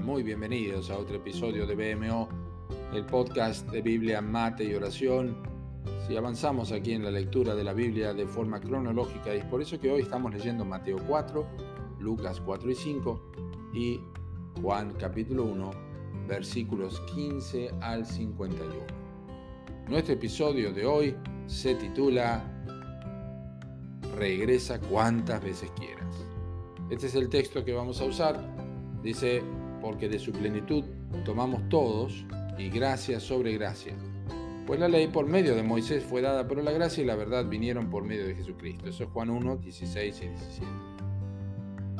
Muy bienvenidos a otro episodio de BMO, el podcast de Biblia, Mate y Oración. Si avanzamos aquí en la lectura de la Biblia de forma cronológica, es por eso que hoy estamos leyendo Mateo 4, Lucas 4 y 5 y Juan capítulo 1, versículos 15 al 51. Nuestro episodio de hoy se titula Regresa cuantas veces quieras. Este es el texto que vamos a usar Dice, porque de su plenitud tomamos todos y gracia sobre gracia. Pues la ley por medio de Moisés fue dada, pero la gracia y la verdad vinieron por medio de Jesucristo. Eso es Juan 1, 16 y 17.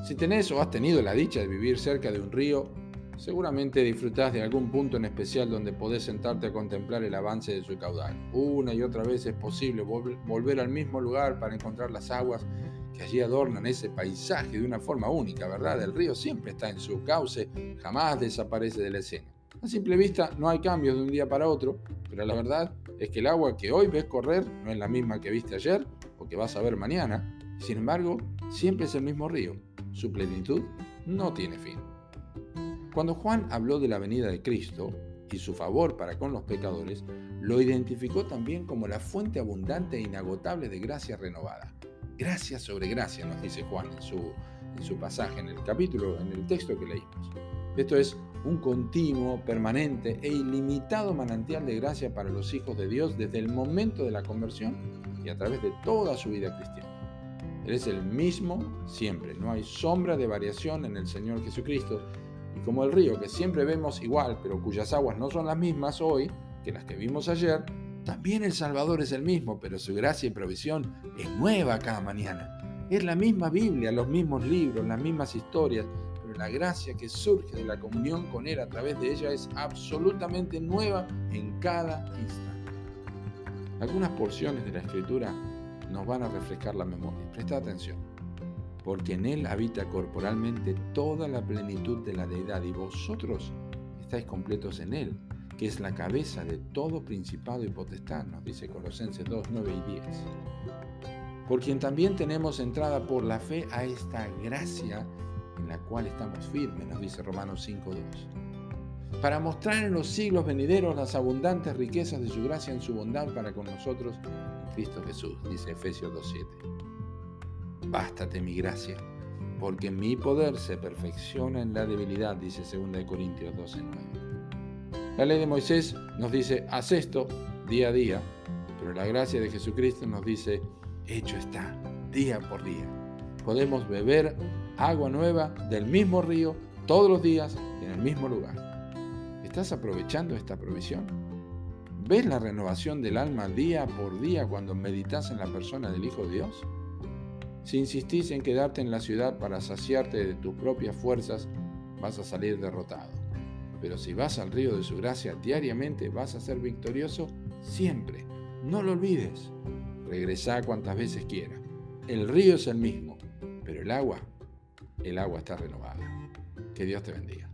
Si tenés o has tenido la dicha de vivir cerca de un río, seguramente disfrutás de algún punto en especial donde podés sentarte a contemplar el avance de su caudal. Una y otra vez es posible volver al mismo lugar para encontrar las aguas que allí adornan ese paisaje de una forma única, ¿verdad? El río siempre está en su cauce, jamás desaparece de la escena. A simple vista no hay cambios de un día para otro, pero la verdad es que el agua que hoy ves correr no es la misma que viste ayer o que vas a ver mañana. Sin embargo, siempre es el mismo río. Su plenitud no tiene fin. Cuando Juan habló de la venida de Cristo y su favor para con los pecadores, lo identificó también como la fuente abundante e inagotable de gracia renovada. Gracia sobre gracia, nos dice Juan en su, en su pasaje, en el capítulo, en el texto que leímos. Esto es un continuo, permanente e ilimitado manantial de gracia para los hijos de Dios desde el momento de la conversión y a través de toda su vida cristiana. Él es el mismo siempre, no hay sombra de variación en el Señor Jesucristo. Y como el río que siempre vemos igual, pero cuyas aguas no son las mismas hoy que las que vimos ayer, también el Salvador es el mismo, pero su gracia y provisión es nueva cada mañana. Es la misma Biblia, los mismos libros, las mismas historias, pero la gracia que surge de la comunión con Él a través de ella es absolutamente nueva en cada instante. Algunas porciones de la Escritura nos van a refrescar la memoria. Presta atención. Porque en Él habita corporalmente toda la plenitud de la deidad y vosotros estáis completos en Él es la cabeza de todo principado y potestad, nos dice Colosenses 2, 9 y 10. Por quien también tenemos entrada por la fe a esta gracia en la cual estamos firmes, nos dice Romanos 5, 2. Para mostrar en los siglos venideros las abundantes riquezas de su gracia en su bondad para con nosotros en Cristo Jesús, dice Efesios 2, 7. Bástate mi gracia, porque mi poder se perfecciona en la debilidad, dice 2 Corintios 12, 9. La ley de Moisés nos dice, haz esto día a día, pero la gracia de Jesucristo nos dice, hecho está, día por día. Podemos beber agua nueva del mismo río todos los días en el mismo lugar. ¿Estás aprovechando esta provisión? ¿Ves la renovación del alma día por día cuando meditas en la persona del Hijo de Dios? Si insistís en quedarte en la ciudad para saciarte de tus propias fuerzas, vas a salir derrotado. Pero si vas al río de su gracia diariamente, vas a ser victorioso siempre. No lo olvides. Regresa cuantas veces quiera. El río es el mismo, pero el agua, el agua está renovada. Que Dios te bendiga.